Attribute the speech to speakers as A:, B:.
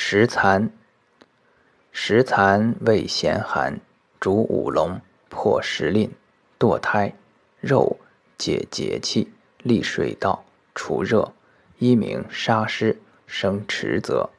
A: 食蚕，食蚕味咸寒，主五龙，破食令，堕胎，肉解节气，利水道，除热，一名杀湿，生池泽。